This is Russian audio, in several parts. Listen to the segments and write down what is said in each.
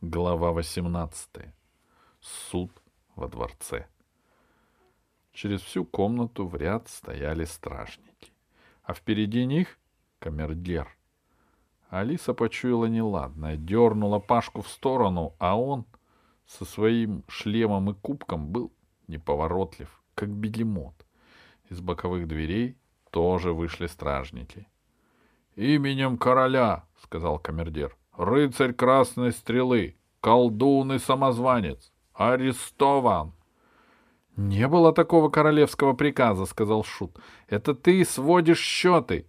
Глава 18. Суд во дворце. Через всю комнату в ряд стояли стражники, а впереди них — камердер. Алиса почуяла неладное, дернула Пашку в сторону, а он со своим шлемом и кубком был неповоротлив, как бегемот. Из боковых дверей тоже вышли стражники. «Именем короля», — сказал камердер, — «рыцарь красной стрелы, колдун и самозванец, арестован». «Не было такого королевского приказа», — сказал Шут. «Это ты сводишь счеты».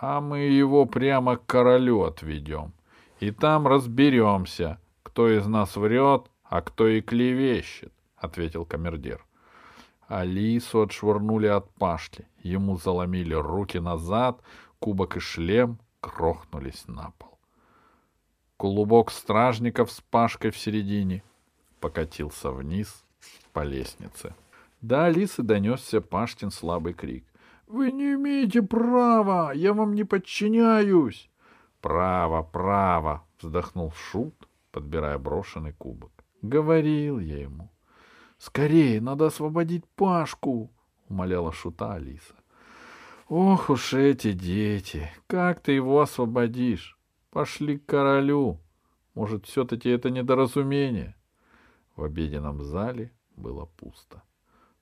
«А мы его прямо к королю отведем, и там разберемся, кто из нас врет, а кто и клевещет», — ответил камердер. Алису отшвырнули от Пашки, ему заломили руки назад, кубок и шлем грохнулись на пол. Клубок стражников с Пашкой в середине покатился вниз по лестнице. До Алисы донесся Пашкин слабый крик. — Вы не имеете права! Я вам не подчиняюсь! — Право, право! — вздохнул Шут, подбирая брошенный кубок. — Говорил я ему. — Скорее, надо освободить Пашку! — умоляла Шута Алиса. Ох уж эти дети! Как ты его освободишь? Пошли к королю. Может, все-таки это недоразумение? В обеденном зале было пусто.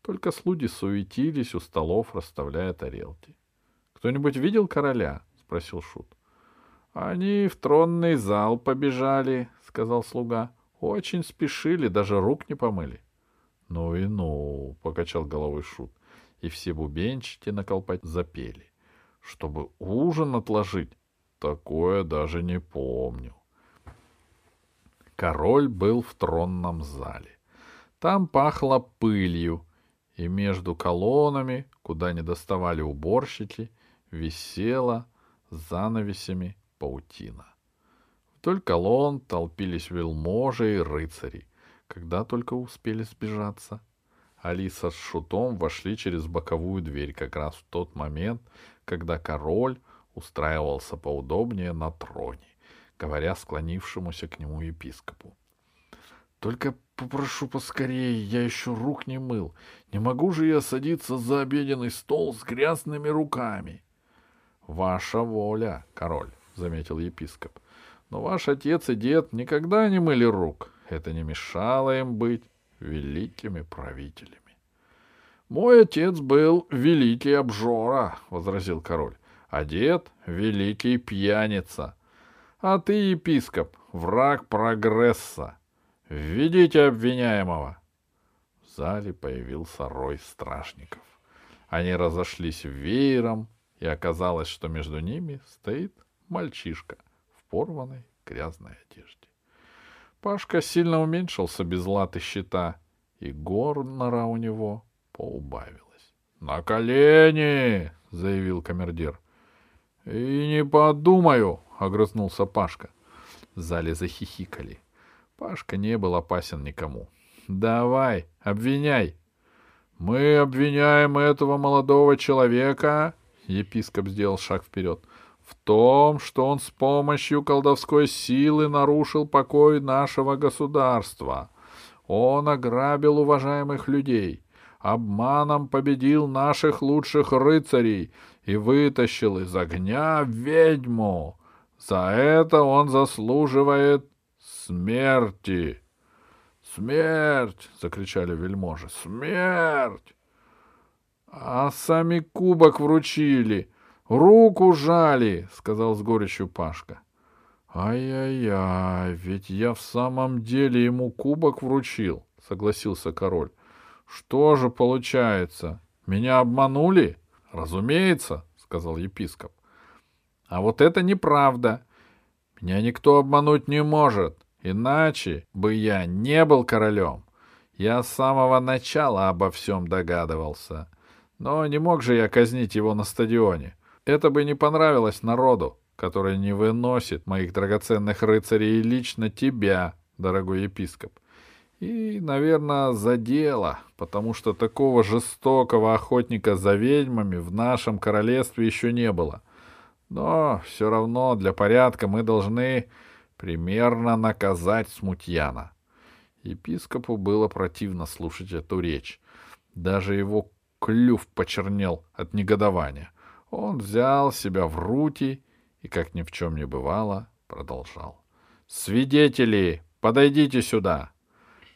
Только слуги суетились у столов, расставляя тарелки. — Кто-нибудь видел короля? — спросил Шут. — Они в тронный зал побежали, — сказал слуга. — Очень спешили, даже рук не помыли. — Ну и ну, — покачал головой Шут и все бубенчики на колпаке запели. Чтобы ужин отложить, такое даже не помню. Король был в тронном зале. Там пахло пылью, и между колоннами, куда не доставали уборщики, висела занавесями паутина. Вдоль колонн толпились вельможи и рыцари, когда только успели сбежаться — Алиса с Шутом вошли через боковую дверь как раз в тот момент, когда король устраивался поудобнее на троне, говоря склонившемуся к нему епископу. — Только попрошу поскорее, я еще рук не мыл. Не могу же я садиться за обеденный стол с грязными руками. — Ваша воля, король, — заметил епископ. — Но ваш отец и дед никогда не мыли рук. Это не мешало им быть великими правителями. Мой отец был великий обжора, возразил король, а дед великий пьяница. А ты, епископ, враг прогресса. Введите обвиняемого. В зале появился рой стражников. Они разошлись веером, и оказалось, что между ними стоит мальчишка в порванной грязной одежде. Пашка сильно уменьшился без латы щита, и горнора у него поубавилось. — На колени! — заявил камердир. — И не подумаю! — огрызнулся Пашка. В зале захихикали. Пашка не был опасен никому. — Давай, обвиняй! — Мы обвиняем этого молодого человека, — епископ сделал шаг вперед, — в том, что он с помощью колдовской силы нарушил покой нашего государства. Он ограбил уважаемых людей, обманом победил наших лучших рыцарей и вытащил из огня ведьму. За это он заслуживает смерти. «Смерть!» — закричали вельможи. «Смерть!» «А сами кубок вручили!» Руку жали, — сказал с горечью Пашка. Ай-яй-яй, ведь я в самом деле ему кубок вручил, — согласился король. Что же получается? Меня обманули? Разумеется, — сказал епископ. А вот это неправда. Меня никто обмануть не может, иначе бы я не был королем. Я с самого начала обо всем догадывался. Но не мог же я казнить его на стадионе. Это бы не понравилось народу, который не выносит моих драгоценных рыцарей и лично тебя, дорогой епископ. И, наверное, задело, потому что такого жестокого охотника за ведьмами в нашем королевстве еще не было. Но все равно для порядка мы должны примерно наказать смутьяна. Епископу было противно слушать эту речь. Даже его клюв почернел от негодования. Он взял себя в руки и, как ни в чем не бывало, продолжал. «Свидетели, подойдите сюда!»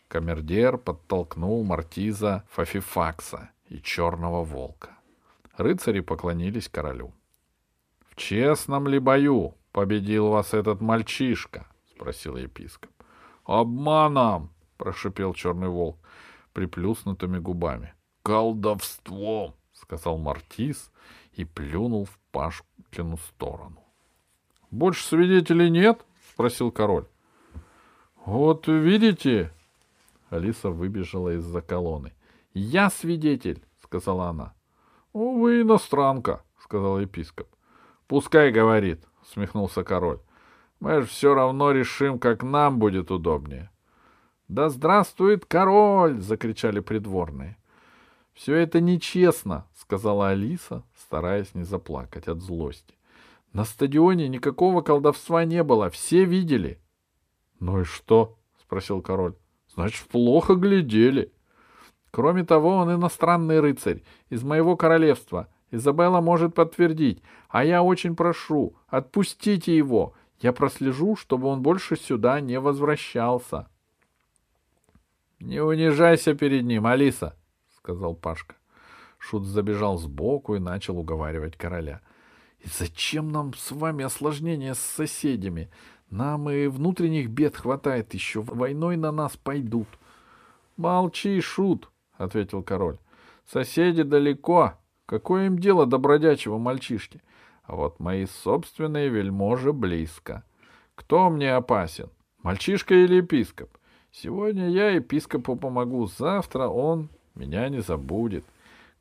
Камердер подтолкнул маркиза Фафифакса и черного волка. Рыцари поклонились королю. — В честном ли бою победил вас этот мальчишка? — спросил епископ. — Обманом! — прошипел черный волк приплюснутыми губами. — Колдовством! — сказал Мартис и плюнул в Пашкину сторону. — Больше свидетелей нет? — спросил король. — Вот видите, Алиса выбежала из-за колонны. «Я свидетель!» — сказала она. «Увы, иностранка!» — сказал епископ. «Пускай говорит!» — смехнулся король. «Мы же все равно решим, как нам будет удобнее». «Да здравствует король!» — закричали придворные. «Все это нечестно!» — сказала Алиса, стараясь не заплакать от злости. «На стадионе никакого колдовства не было, все видели». «Ну и что?» — спросил король. Значит, плохо глядели. Кроме того, он иностранный рыцарь из моего королевства. Изабелла может подтвердить. А я очень прошу, отпустите его. Я прослежу, чтобы он больше сюда не возвращался. — Не унижайся перед ним, Алиса, — сказал Пашка. Шут забежал сбоку и начал уговаривать короля. — И зачем нам с вами осложнения с соседями? Нам и внутренних бед хватает, еще войной на нас пойдут. — Молчи, шут, — ответил король. — Соседи далеко. Какое им дело до бродячего мальчишки? А вот мои собственные вельможи близко. Кто мне опасен? Мальчишка или епископ? Сегодня я епископу помогу, завтра он меня не забудет.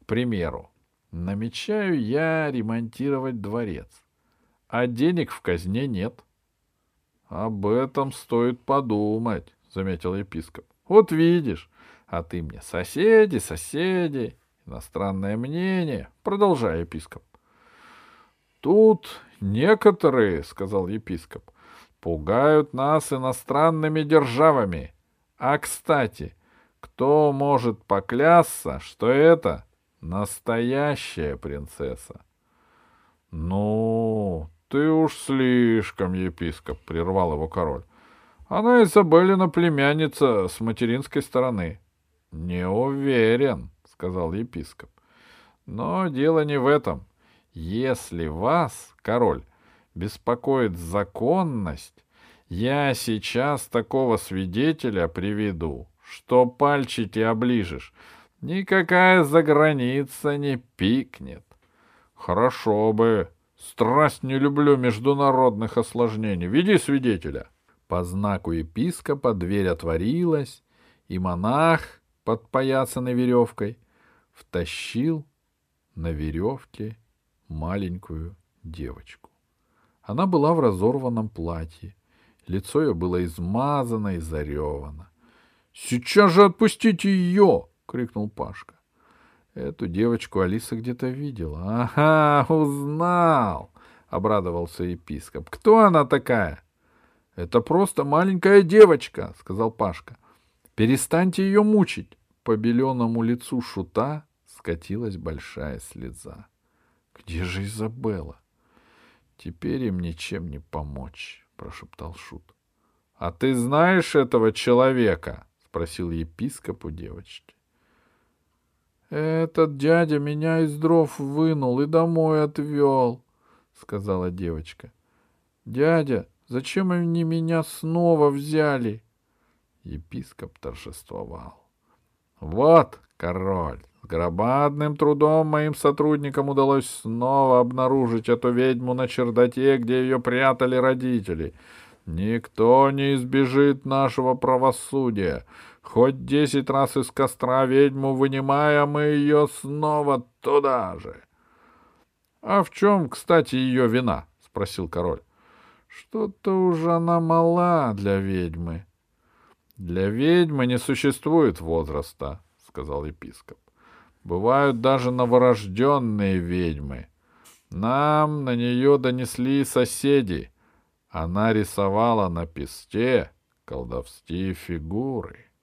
К примеру, намечаю я ремонтировать дворец, а денег в казне нет. Об этом стоит подумать, заметил епископ. Вот видишь, а ты мне соседи, соседи, иностранное мнение. Продолжай, епископ. Тут некоторые, сказал епископ, пугают нас иностранными державами. А, кстати, кто может поклясться, что это настоящая принцесса? Ну, ты уж слишком, епископ, — прервал его король. Она Изабеллина племянница с материнской стороны. — Не уверен, — сказал епископ. — Но дело не в этом. Если вас, король, беспокоит законность, я сейчас такого свидетеля приведу, что пальчики оближешь. Никакая заграница не пикнет. Хорошо бы, Страсть не люблю международных осложнений. Веди свидетеля. По знаку епископа дверь отворилась, и монах, подпоясанный веревкой, втащил на веревке маленькую девочку. Она была в разорванном платье. Лицо ее было измазано и заревано. — Сейчас же отпустите ее! — крикнул Пашка. Эту девочку Алиса где-то видела. Ага, узнал, обрадовался епископ. Кто она такая? Это просто маленькая девочка, сказал Пашка. Перестаньте ее мучить. По беленому лицу шута скатилась большая слеза. Где же Изабелла? Теперь им ничем не помочь, прошептал шут. А ты знаешь этого человека? спросил епископ у девочки. «Этот дядя меня из дров вынул и домой отвел», — сказала девочка. «Дядя, зачем они меня снова взяли?» Епископ торжествовал. «Вот, король, с громадным трудом моим сотрудникам удалось снова обнаружить эту ведьму на чердаке, где ее прятали родители. Никто не избежит нашего правосудия. Хоть десять раз из костра ведьму вынимая, мы ее снова туда же. — А в чем, кстати, ее вина? — спросил король. — Что-то уже она мала для ведьмы. — Для ведьмы не существует возраста, — сказал епископ. — Бывают даже новорожденные ведьмы. Нам на нее донесли соседи. Она рисовала на песте колдовские фигуры. —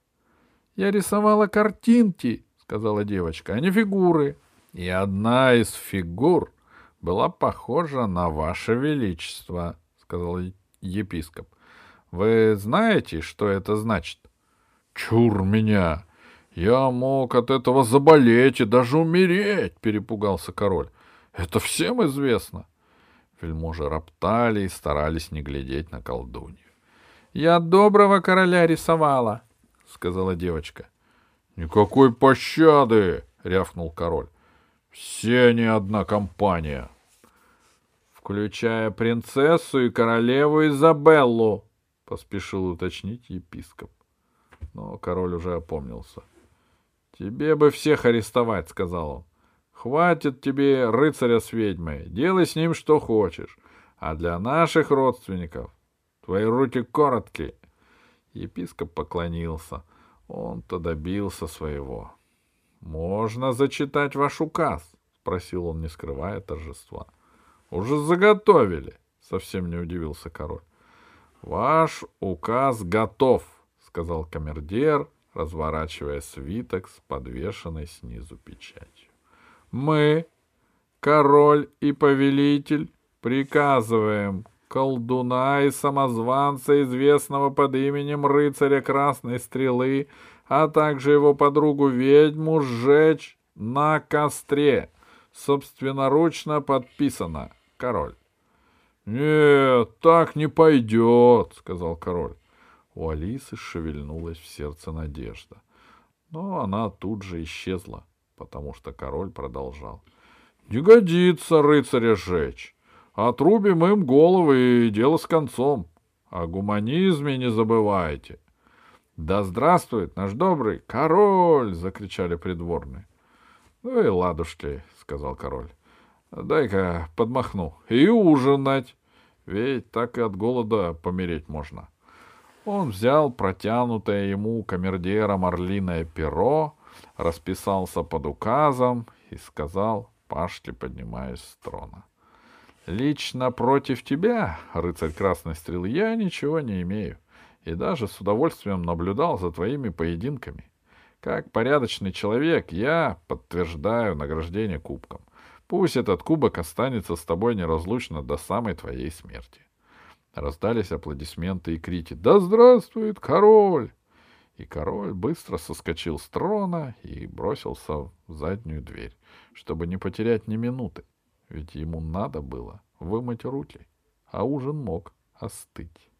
Я рисовала картинки, — сказала девочка, — а не фигуры. И одна из фигур была похожа на ваше величество, — сказал епископ. — Вы знаете, что это значит? — Чур меня! Я мог от этого заболеть и даже умереть, — перепугался король. — Это всем известно. Вельможи роптали и старались не глядеть на колдунью. — Я доброго короля рисовала, — сказала девочка. — Никакой пощады! — рявкнул король. — Все они одна компания. — Включая принцессу и королеву Изабеллу, — поспешил уточнить епископ. Но король уже опомнился. — Тебе бы всех арестовать, — сказал он. Хватит тебе рыцаря с ведьмой, делай с ним что хочешь. А для наших родственников твои руки короткие. Епископ поклонился. Он-то добился своего. — Можно зачитать ваш указ? — спросил он, не скрывая торжества. — Уже заготовили, — совсем не удивился король. — Ваш указ готов, — сказал камердер, разворачивая свиток с подвешенной снизу печатью. Мы, король и повелитель, приказываем колдуна и самозванца, известного под именем рыцаря Красной Стрелы, а также его подругу-ведьму, сжечь на костре. Собственноручно подписано. Король. — Нет, так не пойдет, — сказал король. У Алисы шевельнулась в сердце надежда. Но она тут же исчезла потому что король продолжал. — Не годится рыцаря жечь. Отрубим им головы и дело с концом. О гуманизме не забывайте. — Да здравствует наш добрый король! — закричали придворные. — Ну и ладушки, — сказал король. — Дай-ка подмахну. И ужинать. Ведь так и от голода помереть можно. Он взял протянутое ему камердером орлиное перо, расписался под указом и сказал Пашке, поднимаясь с трона. «Лично против тебя, рыцарь Красной Стрелы, я ничего не имею, и даже с удовольствием наблюдал за твоими поединками. Как порядочный человек, я подтверждаю награждение кубком. Пусть этот кубок останется с тобой неразлучно до самой твоей смерти». Раздались аплодисменты и крики «Да здравствует король!» и король быстро соскочил с трона и бросился в заднюю дверь, чтобы не потерять ни минуты, ведь ему надо было вымыть руки, а ужин мог остыть.